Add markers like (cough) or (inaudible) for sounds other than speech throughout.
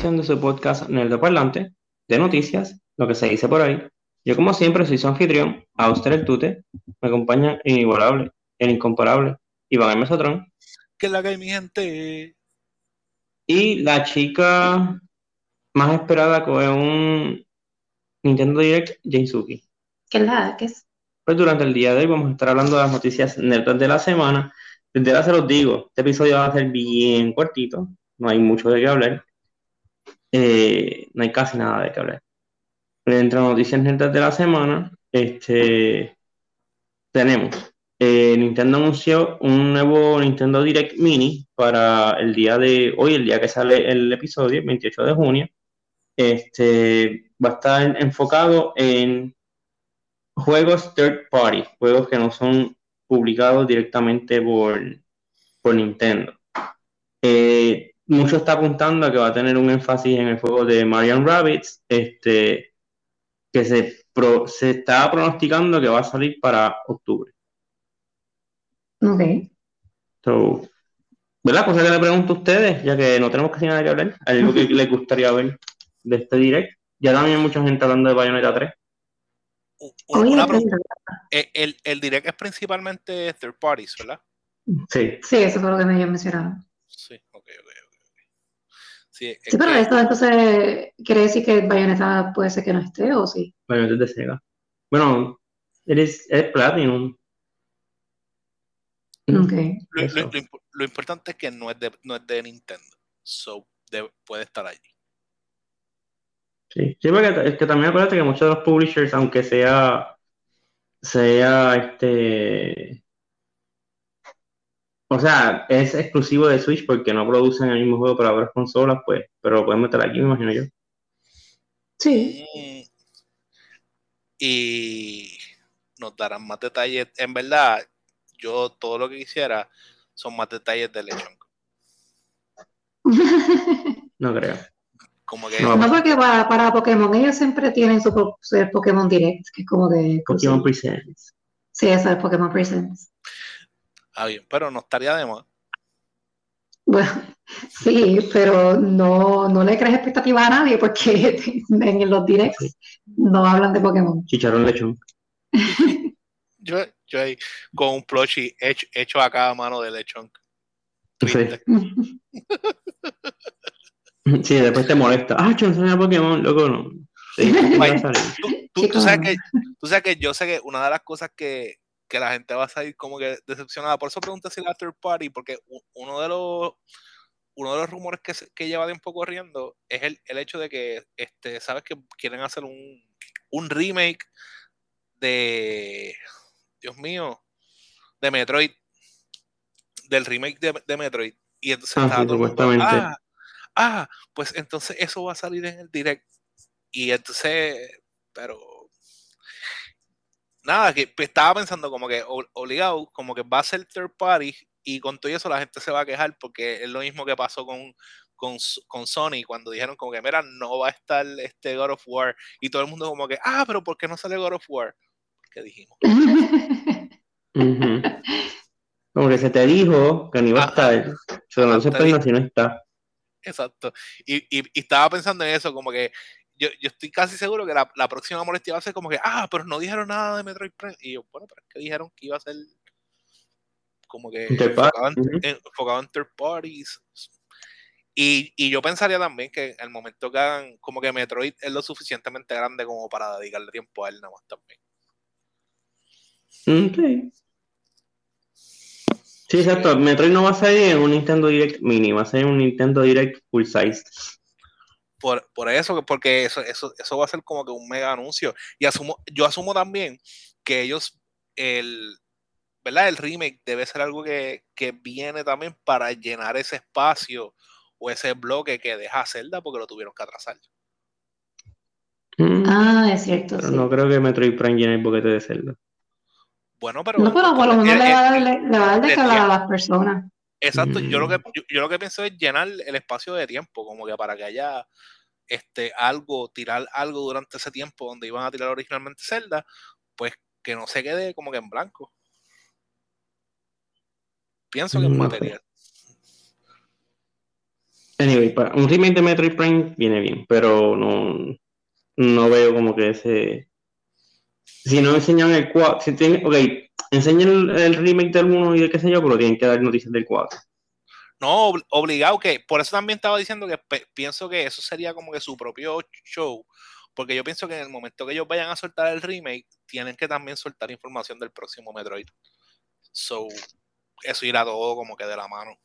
edición de su podcast Nerdo Parlante de noticias, lo que se dice por ahí. Yo como siempre soy su anfitrión, Auster el Tute, me acompaña el inigualable, el incomparable, Iván el Mesotrón. Que la que mi gente. Y la chica más esperada con un Nintendo Direct, Jainsuki. ¿Qué es la que es? Pues durante el día de hoy vamos a estar hablando de las noticias nerdas de la semana. Desde ahora se los digo, este episodio va a ser bien cortito, no hay mucho de qué hablar. Eh, no hay casi nada de qué hablar. Entre noticias nerdas de la semana, este, tenemos eh, Nintendo anunció un nuevo Nintendo Direct Mini para el día de hoy, el día que sale el episodio, 28 de junio. Este va a estar enfocado en juegos third party, juegos que no son publicados directamente por, por Nintendo. Eh, mucho está apuntando a que va a tener un énfasis en el juego de Marion Rabbits, este, que se, se está pronosticando que va a salir para octubre. Ok. So, ¿Verdad? Cosa que le pregunto a ustedes, ya que no tenemos casi nada que hablar, algo que (laughs) les gustaría ver de este direct. Ya también hay mucha gente hablando de Bayonetta 3. Una eh, el, el, direct es principalmente third parties, ¿verdad? Sí. Sí, eso fue lo que me habían mencionado. Sí, ok, ok. Sí, sí pero esto entonces quiere decir que Bayonetta puede ser que no esté, ¿o sí? Bayonetta es de Sega. Bueno, es, es Platinum. Okay. Lo, lo, lo, importante es que no es de, no es de Nintendo. So, puede estar allí. Sí, sí, porque es que también acuérdate que muchos de los publishers, aunque sea, sea este, o sea, es exclusivo de Switch porque no producen el mismo juego para otras consolas, pues, pero lo pueden meter aquí, me imagino yo. Sí. Mm. Y nos darán más detalles. En verdad, yo todo lo que quisiera son más detalles de Lechon. (laughs) no creo. Como que... No, porque para, para, Pokémon ellos siempre tienen su, Pokémon Direct, que es como de... Pokémon Presents. Sí, eso es Pokémon Presents. Ah, bien, pero no estaría de más. Bueno, (laughs) sí, pero no, no le crees expectativa a nadie porque (laughs) en los directs no hablan de Pokémon. Chicharrón lechón. (laughs) yo, yo ahí con un plushie hecho, hecho a cada mano de lechón. Triste. Sí, después te molesta. Ah, enseña Pokémon, loco, no. Sí, tú, tú, sabes que, tú sabes que yo sé que una de las cosas que, que la gente va a salir como que decepcionada. Por eso pregunté si la third party, porque uno de los uno de los rumores que, que lleva tiempo corriendo es el, el, hecho de que, este, sabes que quieren hacer un, un remake de, Dios mío, de Metroid, del remake de, de Metroid. Y entonces ah, ah, ah, pues entonces eso va a salir en el direct. Y entonces, pero nada, que pues, estaba pensando como que obligado, como que va a ser third party y con todo eso la gente se va a quejar porque es lo mismo que pasó con, con, con, Sony cuando dijeron como que, mira, no va a estar este God of War y todo el mundo como que, ah, pero ¿por qué no sale God of War? ¿Qué dijimos? (laughs) Como que se te dijo que no iba a estar, se no se si no está. Exacto. Y, y, y, estaba pensando en eso, como que yo, yo estoy casi seguro que la, la, próxima molestia va a ser como que, ah, pero no dijeron nada de Metroid Prime. Y yo, bueno, pero es que dijeron que iba a ser como que enfocado en, enfocado en, third parties. Y, y, yo pensaría también que el momento que hagan, como que Metroid es lo suficientemente grande como para dedicarle tiempo a él nada más también. Okay. Sí, exacto. Metroid no va a salir en un Nintendo Direct Mini, va a ser un Nintendo Direct Full Size por, por eso, porque eso, eso, eso va a ser como que un mega anuncio. Y asumo, yo asumo también que ellos, el, ¿verdad? El remake debe ser algo que, que viene también para llenar ese espacio o ese bloque que deja Zelda porque lo tuvieron que atrasar. Mm. Ah, es cierto. Pero no creo que Metroid Prime llene el boquete de Zelda. Bueno, pero. No, pero por lo menos le va a dar, le va a dar de a las personas. Exacto, yo lo que yo, lo que pienso es llenar el espacio de tiempo, como que para que haya este algo, tirar algo durante ese tiempo donde iban a tirar originalmente Zelda, pues que no se quede como que en blanco. Pienso que es material. Anyway, para un remake de Metroid Prime viene bien, pero no, no veo como que ese. Si no enseñan el 4, si tienen, ok, enseñan el, remake del 1 y de qué sé yo, pero tienen que dar noticias del 4. No, obligado que, por eso también estaba diciendo que pienso que eso sería como que su propio show, porque yo pienso que en el momento que ellos vayan a soltar el remake, tienen que también soltar información del próximo Metroid. So, eso irá todo como que de la mano.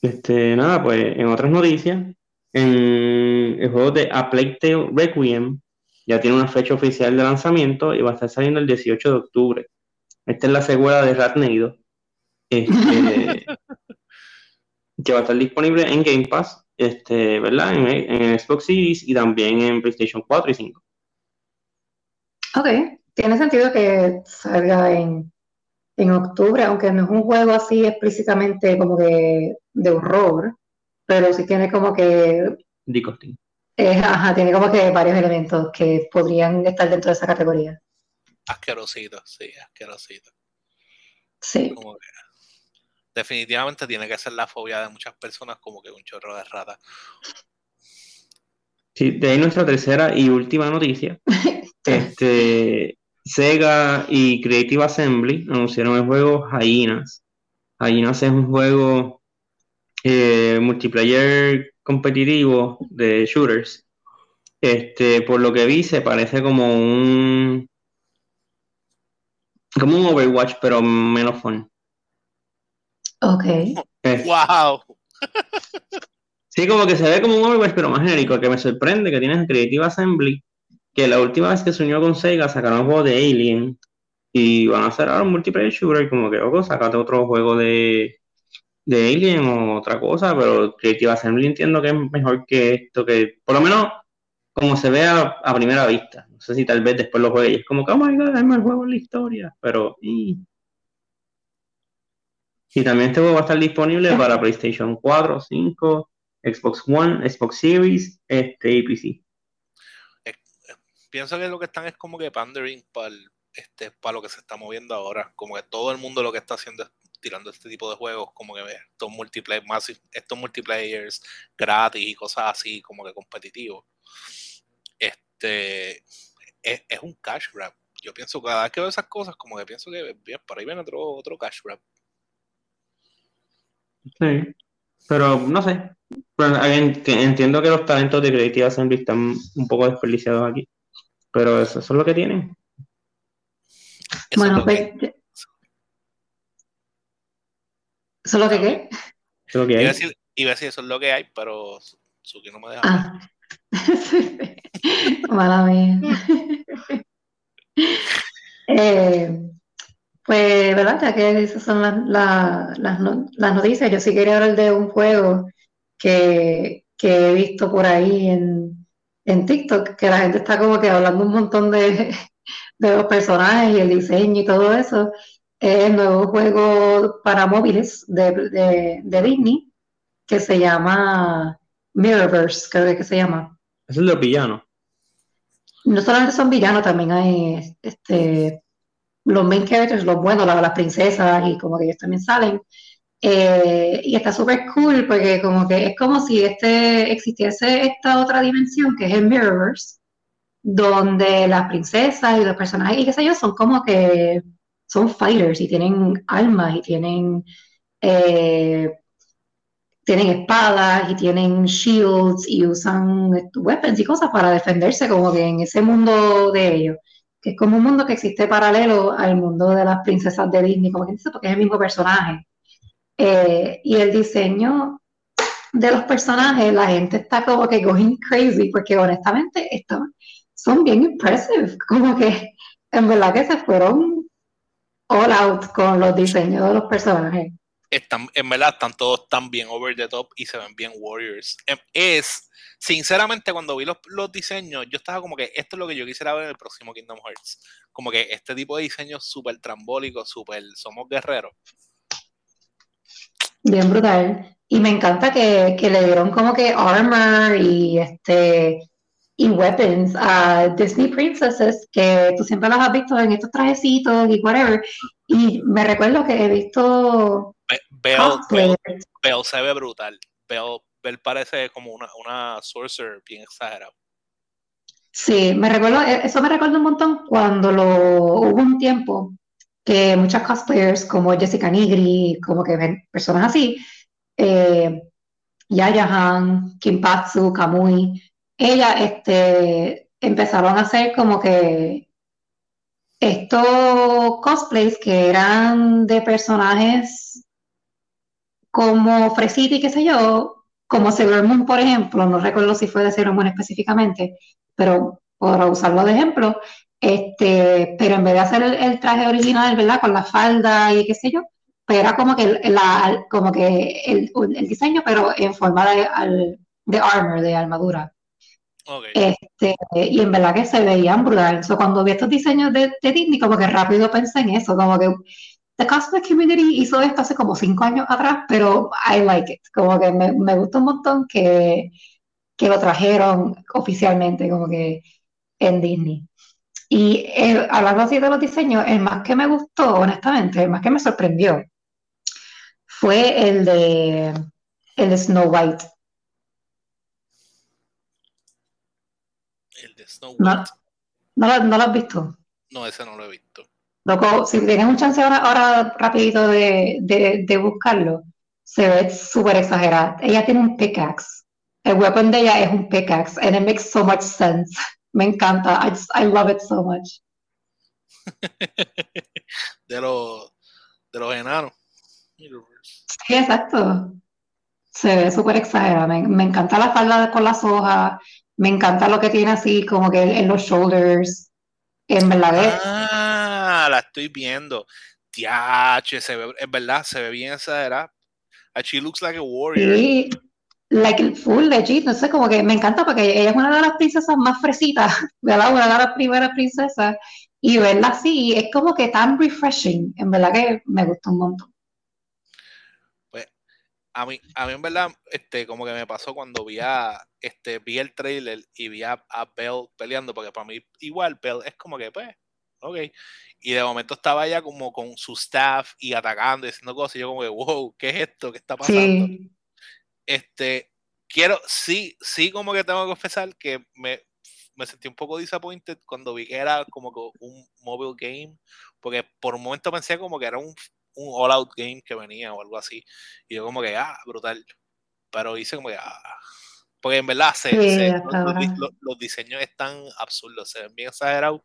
Este, nada, pues en otras noticias, en el juego de A Plague Tale Requiem ya tiene una fecha oficial de lanzamiento y va a estar saliendo el 18 de octubre. Esta es la secuela de Rat este, (laughs) que va a estar disponible en Game Pass, este, ¿verdad? En, en, Xbox Series y también en PlayStation 4 y 5. Ok, tiene sentido que salga en, en octubre, aunque no es un juego así explícitamente como que de horror, pero sí tiene como que... Disgusting. Eh, ajá, tiene como que varios elementos que podrían estar dentro de esa categoría. Asquerosito, sí, asquerosito. Sí. definitivamente tiene que ser la fobia de muchas personas como que un chorro de rata. Sí, de ahí nuestra tercera y última noticia. (laughs) este, Sega y Creative Assembly anunciaron el juego Hyenas. Hyenas es un juego eh, multiplayer competitivo de shooters. Este, por lo que vi, se parece como un como un Overwatch, pero menos fun. Ok. wow. Sí, como que se ve como un Overwatch, pero más genérico, que me sorprende que tienes Creative Assembly, que la última vez que se unió con Sega sacaron un juego de Alien y van a hacer ahora un multiplayer shooter, como que, ojo, sacate otro juego de, de Alien o otra cosa, pero Creative Assembly entiendo que es mejor que esto, que por lo menos como se ve a, primera vista. No sé si tal vez después lo juegue y es como que, oh my god, es más juego en la historia, pero... Y, y también este juego va a estar disponible para PlayStation 4, 5, Xbox One, Xbox Series este, y PC. Eh, pienso que lo que están es como que pandering para este, para lo que se está moviendo ahora. Como que todo el mundo lo que está haciendo es tirando este tipo de juegos, como que estos multiplayer, estos multiplayers gratis y cosas así, como que competitivos. Este es, un cash grab. Yo pienso cada vez que veo esas cosas, como que pienso que bien, por ahí viene otro, otro cash grab. Sí, pero no sé. entiendo que los talentos de Creative Assembly están un poco desperdiciados aquí, pero eso, es lo que tienen. bueno, pues, ¿Eso es lo que qué? Eso lo que hay. Iba a, decir, iba a decir, eso es lo que hay, pero Suki no me deja. Ah. (laughs) Mala mía. eh, pues, ¿verdad? Ya que esas son las, las, las, noticias, yo sí quería hablar de un juego que, que he visto por ahí en, en, TikTok, que la gente está como que hablando un montón de, (laughs) de los personajes y el diseño y todo eso el nuevo juego para móviles de, Disney que se llama Mirrorverse, creo que se llama. Es el de los villanos. No solamente son villanos, también hay este, los main characters, los buenos, las, princesas y como que ellos también salen. Eh, y está súper cool porque como que es como si este existiese esta otra dimensión que es el Mirrorverse, donde las princesas y los personajes y qué sé yo son como que son fighters y tienen armas y tienen, eh, tienen espadas y tienen shields y usan weapons y cosas para defenderse como que en ese mundo de ellos, que es como un mundo que existe paralelo al mundo de las princesas de Disney, como que dice, porque es el mismo personaje. Eh, y el diseño de los personajes, la gente está como que going crazy, porque honestamente son bien impressive, como que en verdad que se fueron all out con los diseños de los personajes. Están, en verdad están todos tan bien over the top y se ven bien warriors. Em, es, sinceramente, cuando vi los, los diseños, yo estaba como que esto es lo que yo quisiera ver en el próximo Kingdom Hearts. Como que este tipo de diseños súper trambólicos, súper, somos guerreros. Bien brutal. Y me encanta que, que le dieron como que armor y este y weapons a Disney princesses que tú siempre las has visto en estos trajecitos y whatever. Y me recuerdo que he visto. Bell, se ve brutal. Bell, parece como una, una sorcerer bien exagerado. Sí, me recuerdo, e, eso me recuerda un montón cuando lo, hubo un tiempo que muchas cosplayers como Jessica Nigri, como que ven personas así, eh, Yaya Han, Kimpatsu, Kamui, ella este, empezaron a hacer como que estos cosplays que eran de personajes como Fresita y qué sé yo, como Sailor Moon, por ejemplo, no recuerdo si fue de Sailor Moon específicamente, pero por usarlo de ejemplo, este, pero en vez de hacer el, traje original, ¿verdad? Con la falda y qué sé yo, pero era como que, el, diseño, pero en forma de, de armor, de armadura. Este, y en verdad que se veían brutales. cuando vi estos diseños de, Disney, como que rápido pensé en eso, como que The Cosplay Community hizo esto hace como cinco años atrás, pero I like it. Como que me, me gusta un montón que, que lo trajeron oficialmente, como que en Disney. Y eh, hablando así de los diseños, el más que me gustó, honestamente, el más que me sorprendió, fue el de, el de Snow White. El de Snow White. No, no, lo has visto? No, ese no lo he visto. Loco, si tienes un chance ahora, ahora rapidito de, de, de buscarlo, se ve súper exagerado. Ella tiene un pickaxe. El weapon de ella es un pickaxe, and it makes so much sense. (laughs) Me encanta. I, just, I love it so much. (laughs) de, los, de los enanos. Sí, exacto. Se ve súper exagerado. Me, encanta la falda con las hojas. Me encanta lo que tiene así, como que en los shoulders. En verdad. Ah, la estoy viendo. Tiache, se ve, es verdad, se ve bien exagerada. She looks like a warrior. Sí, like full legit, no sé, como que me encanta porque ella es una de las princesas más fresitas, (laughs) ¿verdad? Una de las primeras princesas, y verla así es como que tan refreshing, en verdad que me gusta un montón. A mí, a mí en verdad, este, como que me pasó cuando vi a, este, vi el trailer y vi a, a Belle peleando, porque para mí igual Belle es como que, pues, ok, y de momento estaba ella como con su staff y atacando y haciendo cosas, y yo como que, wow, ¿qué es esto? ¿Qué está pasando? Sí. Este, quiero, sí, sí, como que tengo que confesar que me, me sentí un poco disappointed cuando vi que era como que un mobile game, porque por un momento pensé como que era un, un all-out game que venía o algo así, y yo como que, ah, brutal, pero hice como que, ah, porque en verdad se, los, diseños están absurdos, se ven bien exagerados,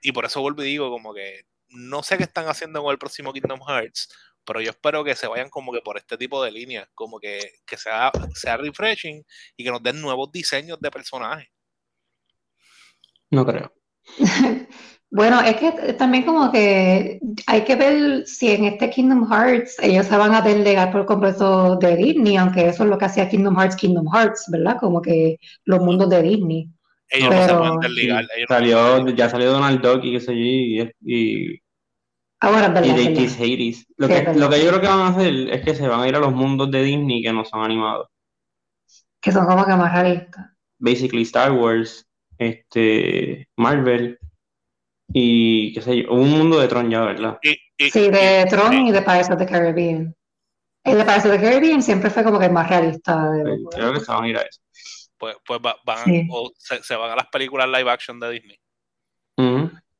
y por eso vuelvo y digo como que no sé qué están haciendo con el próximo Kingdom Hearts, pero yo espero que se vayan como que por este tipo de líneas, como que, que sea, sea refreshing y que nos den nuevos diseños de personajes. No creo. (laughs) bueno, es que también como que hay que ver si en este Kingdom Hearts ellos se van a delegar por completo de Disney, aunque eso es lo que hacía Kingdom Hearts, Kingdom Hearts, ¿verdad? Como que los mundos de Disney. Ellos no se pueden desligar. salió, ya salió Donald Duck y qué sé yo, y Ahora, y de Hades. Lo, que, lo que yo creo que van a hacer es que se van a ir a los mundos de Disney que no son animados. Que son como que más realistas. Basically Star Wars, este, Marvel y qué sé yo, un mundo de Tron ya, ¿verdad? sí, de Tron y de Pirates of the Caribbean. El de Pirates of the Caribbean siempre fue como que más realista. creo que se van a ir a eso. Pues, pues van, o se, van a las películas live action de Disney.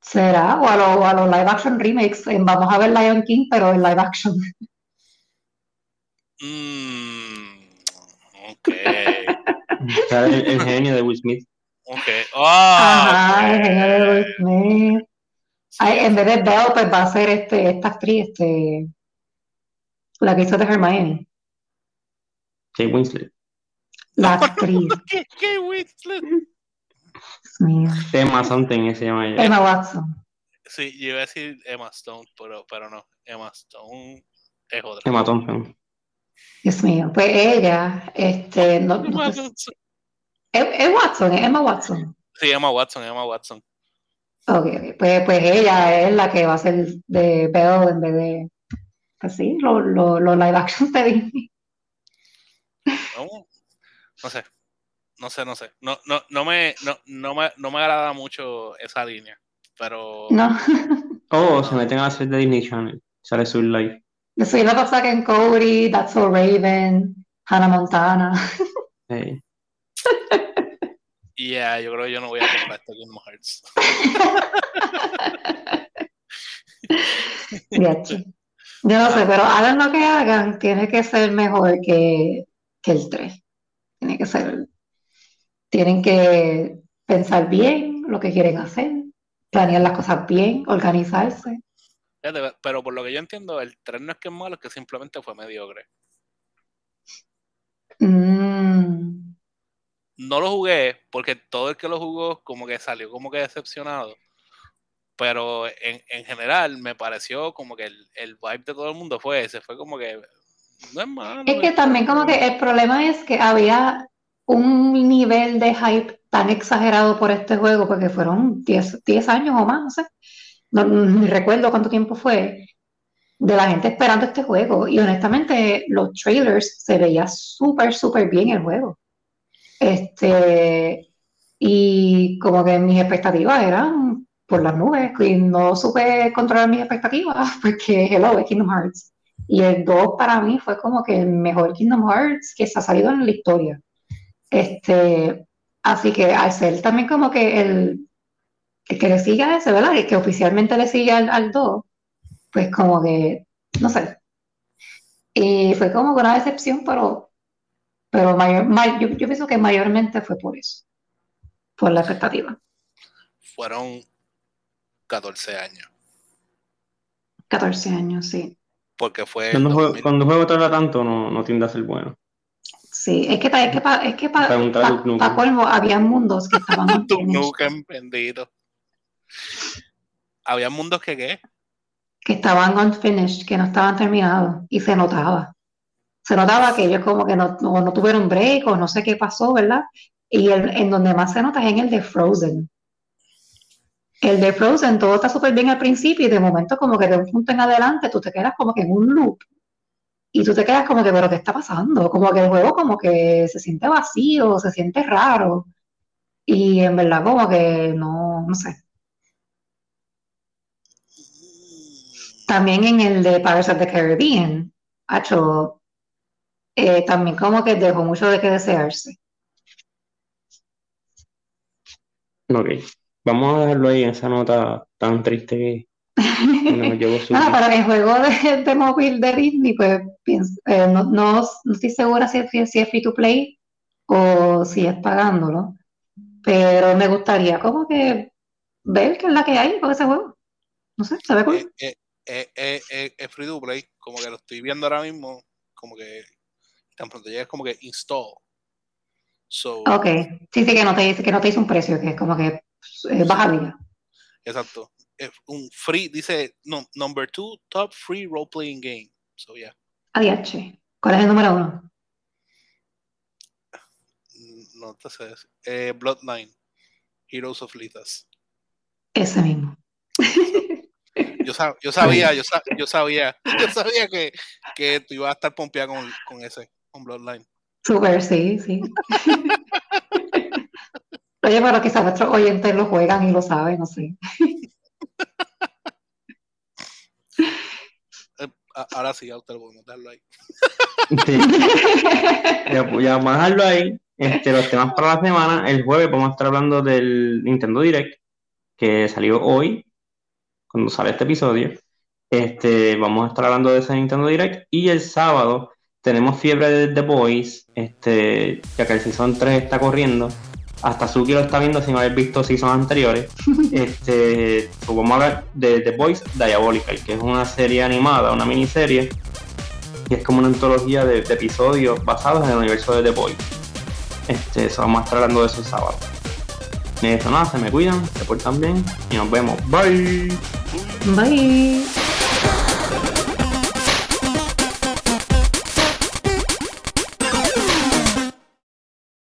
¿Será? O a los live action remakes. Vamos a ver Lion King, pero en live action. Mm, ok. (laughs) el, genio de Will Smith. Smith. en vez de Belle, pues va a ser este, esta actriz, este, la que hizo de Hermione. Kate Winslet. La actriz. (laughs) ¿Qué, Winslet? Emma something se llama ella. Emma Watson. Sí, yo iba a decir Emma Stone, pero, pero no. Emma Stone es otra. Emma Thompson. Dios mío, pues ella, este, no, no es, es, Watson, es Emma Watson. Sí, Emma Watson, Emma Watson. Ok, Pues, pues ella es la que va a ser de Belle en vez de, así, los lo, lo live action de Disney. No, no sé no sé, no sé. No, no, no, me, no, no, me, no me agrada mucho esa línea, pero... No. (laughs) oh, se meten a hacer de Disney Channel. Sale su live. soy la cosa que en Cody, That's So Raven, Hannah Montana. Sí. (laughs) Yeah, yo creo que yo no voy a comprar este Kingdom Hearts. yo no sé, pero hagan lo que hagan, tiene que ser mejor que, que el 3. Tiene que ser. Tienen que pensar bien lo que quieren hacer, planear las cosas bien, organizarse. Pero por lo que yo entiendo, el 3 no es que es malo, es que simplemente fue mediocre. Mm. No lo jugué porque todo el que lo jugó como que salió como que decepcionado. Pero en, general me pareció como que el, el, vibe de todo el mundo fue ese. Fue como que no es malo. Es que también como que el problema es que había un nivel de hype tan exagerado por este juego porque fueron 10, 10 años o más, no sé. No, no recuerdo cuánto tiempo fue de la gente esperando este juego. Y honestamente, los trailers se veía súper, súper bien el juego. Este, y como que mis expectativas eran por las nubes, y no supe controlar mis expectativas, (laughs) porque hello, es Kingdom Hearts. Y el 2 para mí fue como que el mejor Kingdom Hearts que se ha salido en la historia. Este, así que al ser también como que el, el que le sigue a ese, ¿verdad? El que oficialmente le sigue al, al 2, pues como que, no sé. Y fue como una decepción, pero, pero mayor, yo, yo pienso que mayormente fue por eso, por la expectativa. Fueron 14 años. 14 años, sí. Porque fue. Cuando, un juego, cuando juego tarda tanto, no, no tiende a ser bueno. Sí, es que, es que para es que pa, pa, colmo había mundos que estaban. (laughs) tu Nukem, bendito. Había mundos que qué? que estaban unfinished, que no estaban terminados, y se notaba. Se notaba que ellos como que no, no, tuvieron break o no sé qué pasó, ¿verdad? Y el, en donde más se nota es en el de Frozen. El de Frozen todo está súper bien al principio y de momento como que de un punto en adelante tú te quedas como que en un loop. Y tú te quedas como que, pero ¿qué está pasando? Como que el juego como que se siente vacío, se siente raro. Y en verdad como que no, no sé. También en el de Pirates of the Caribbean, hecho, eh, también como que dejó mucho de que desearse. Ok, vamos a dejarlo ahí en esa nota tan triste que no, (laughs) para el juego de, móvil de Disney, pues eh, no, no, estoy segura si, si, es free to play o si es pagándolo, pero me gustaría como que ver qué es la que hay con ese juego. No sé, ¿sabe cuál? Eh, eh, es, free to play, como que lo estoy viendo ahora mismo, como que tan pronto llegues como que install. So, ok, sí, sí, que no te que no te dice un precio, que es como que eh, baja Exacto. un free, dice no, number two top free role playing game. So yeah. ADH. ¿Cuál es el número uno? No te sé. Eh, Bloodline. Heroes of Lithas. Ese mismo. (laughs) Yo, yo sabía, (laughs) yo, yo, sabía, (laughs) yo sabía que, que tú ibas a estar pompeado con, con ese, con Bloodline. Super, sí, sí. (laughs) Oye, pero quizás nuestros oyentes lo juegan y lo saben, no sé. Eh, ahora sí, ya usted lo podemos darlo ahí. Sí. Ya, vamos a dejarlo ahí. Este, los temas para la semana. El jueves vamos a estar hablando del Nintendo Direct, que salió hoy, cuando sale este episodio. Este, vamos a estar hablando de ese Nintendo Direct. Y el sábado tenemos fiebre de The Boys, este, ya que el Season 3 está corriendo. Hasta Suki lo está viendo sin haber visto seasons anteriores. (laughs) Este, pues vamos a hablar de The Boys Diabolical, que es una serie animada, una miniserie, y es como una antología de, episodios basados en el universo de The Boys. Este, eso vamos a estar hablando de eso el sábado. Eso nada, se me cuidan, se portan bien y nos vemos. Bye. Bye.